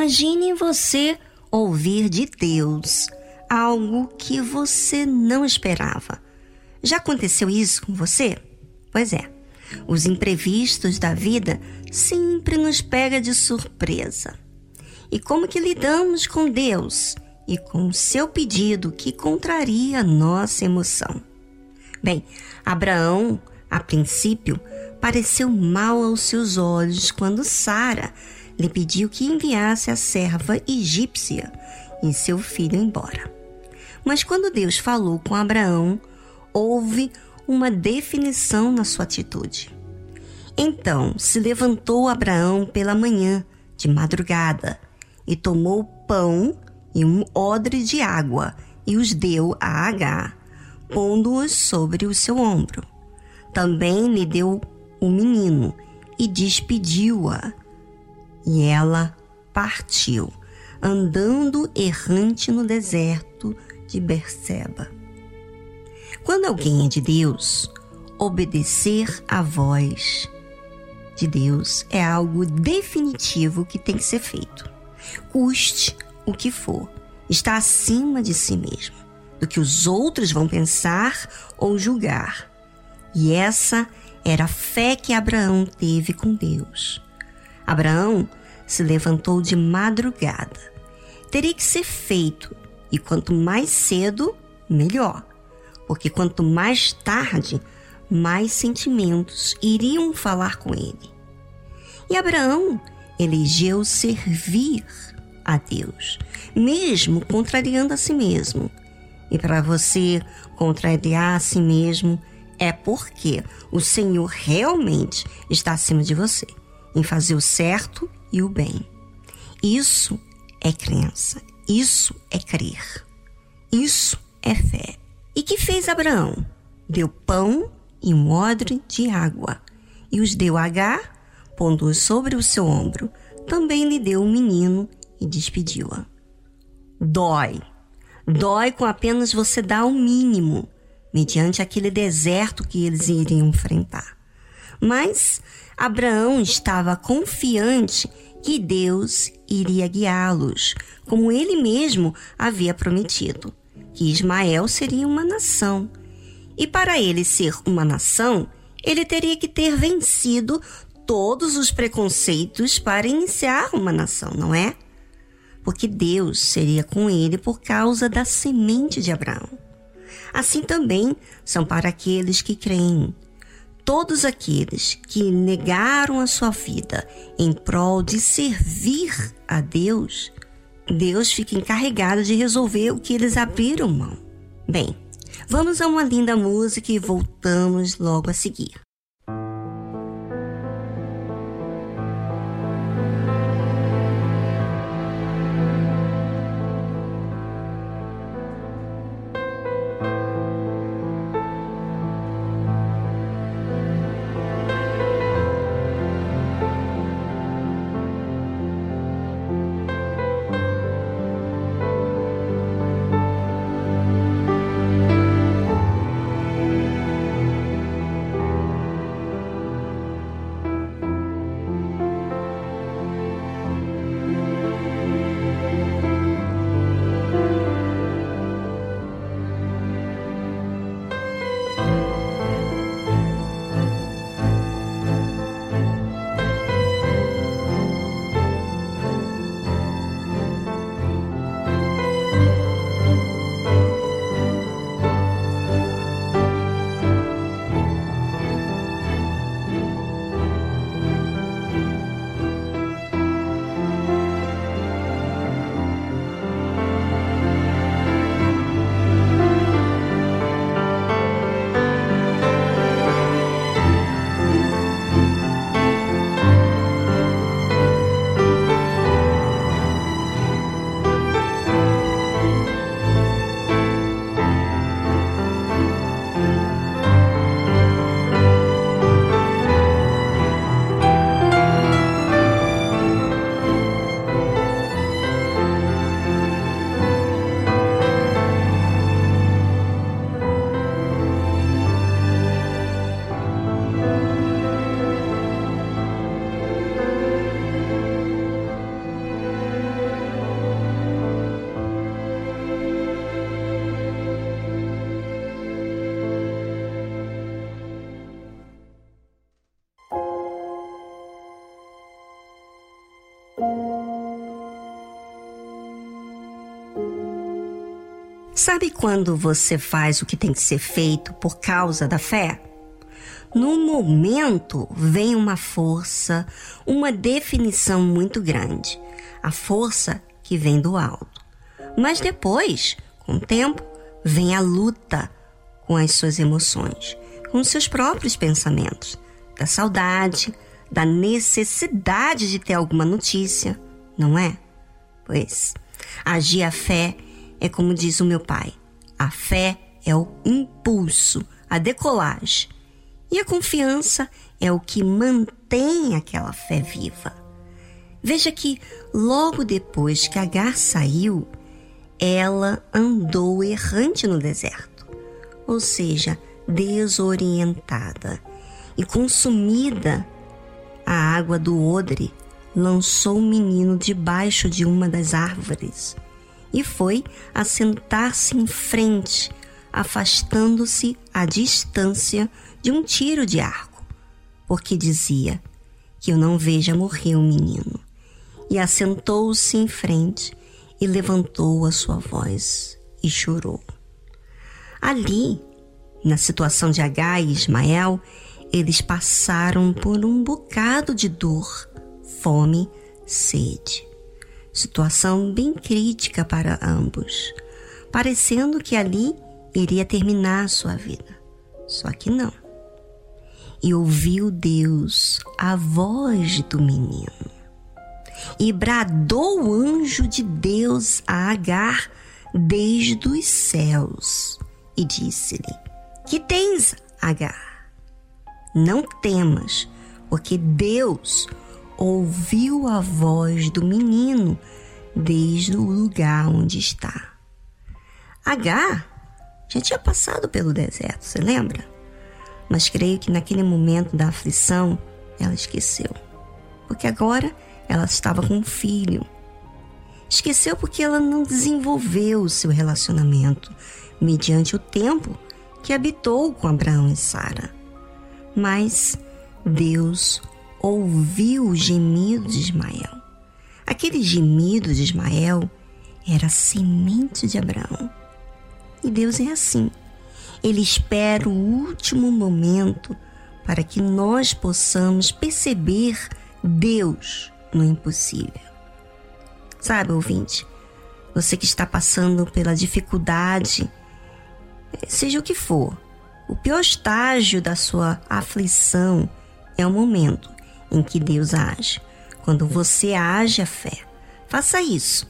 Imagine você ouvir de Deus algo que você não esperava. Já aconteceu isso com você? Pois é. Os imprevistos da vida sempre nos pega de surpresa. E como que lidamos com Deus e com o seu pedido que contraria nossa emoção? Bem, Abraão, a princípio, pareceu mal aos seus olhos quando Sara lhe pediu que enviasse a serva egípcia e seu filho embora. Mas quando Deus falou com Abraão, houve uma definição na sua atitude. Então se levantou Abraão pela manhã, de madrugada, e tomou pão e um odre de água e os deu a Agar, pondo-os sobre o seu ombro. Também lhe deu o menino e despediu-a. E ela partiu, andando errante no deserto de Berseba. Quando alguém é de Deus, obedecer à voz de Deus é algo definitivo que tem que ser feito. Custe o que for, está acima de si mesmo, do que os outros vão pensar ou julgar. E essa era a fé que Abraão teve com Deus. Abraão se levantou de madrugada. Teria que ser feito, e quanto mais cedo, melhor, porque quanto mais tarde, mais sentimentos iriam falar com ele. E Abraão elegeu servir a Deus, mesmo contrariando a si mesmo. E para você contrariar a si mesmo é porque o Senhor realmente está acima de você, em fazer o certo e o bem. Isso é crença, isso é crer, isso é fé. E que fez Abraão? Deu pão e um odre de água, e os deu a Agar, pondo-os sobre o seu ombro. Também lhe deu um menino e despediu-a. Dói. Dói com apenas você dar o mínimo mediante aquele deserto que eles iriam enfrentar. Mas Abraão estava confiante que Deus iria guiá-los, como ele mesmo havia prometido, que Ismael seria uma nação. E para ele ser uma nação, ele teria que ter vencido todos os preconceitos para iniciar uma nação, não é? Porque Deus seria com ele por causa da semente de Abraão assim também são para aqueles que creem. Todos aqueles que negaram a sua vida em prol de servir a Deus, Deus fica encarregado de resolver o que eles abriram mão. Bem, vamos a uma linda música e voltamos logo a seguir. Sabe quando você faz o que tem que ser feito por causa da fé? No momento vem uma força, uma definição muito grande, a força que vem do alto. Mas depois, com o tempo, vem a luta com as suas emoções, com os seus próprios pensamentos, da saudade, da necessidade de ter alguma notícia, não é? Pois, agir a fé é como diz o meu pai: a fé é o impulso, a decolagem. E a confiança é o que mantém aquela fé viva. Veja que logo depois que Agar saiu, ela andou errante no deserto, ou seja, desorientada e consumida a água do odre lançou o menino debaixo de uma das árvores e foi assentar-se em frente, afastando-se à distância de um tiro de arco, porque dizia que eu não veja morrer o menino. E assentou-se em frente e levantou a sua voz e chorou. Ali, na situação de Agar e Ismael, eles passaram por um bocado de dor, fome, sede. Situação bem crítica para ambos, parecendo que ali iria terminar sua vida. Só que não. E ouviu Deus a voz do menino. E bradou o anjo de Deus a Agar desde os céus e disse-lhe: Que tens, Agar? Não temas, porque Deus ouviu a voz do menino desde o lugar onde está. Agar já tinha passado pelo deserto, você lembra? Mas creio que naquele momento da aflição ela esqueceu, porque agora ela estava com um filho. Esqueceu porque ela não desenvolveu o seu relacionamento mediante o tempo que habitou com Abraão e Sara. Mas Deus ouviu o gemido de Ismael. Aquele gemido de Ismael era a semente de Abraão. E Deus é assim. Ele espera o último momento para que nós possamos perceber Deus no impossível. Sabe, ouvinte, você que está passando pela dificuldade, seja o que for, o pior estágio da sua aflição é o momento em que Deus age, quando você age a fé. Faça isso.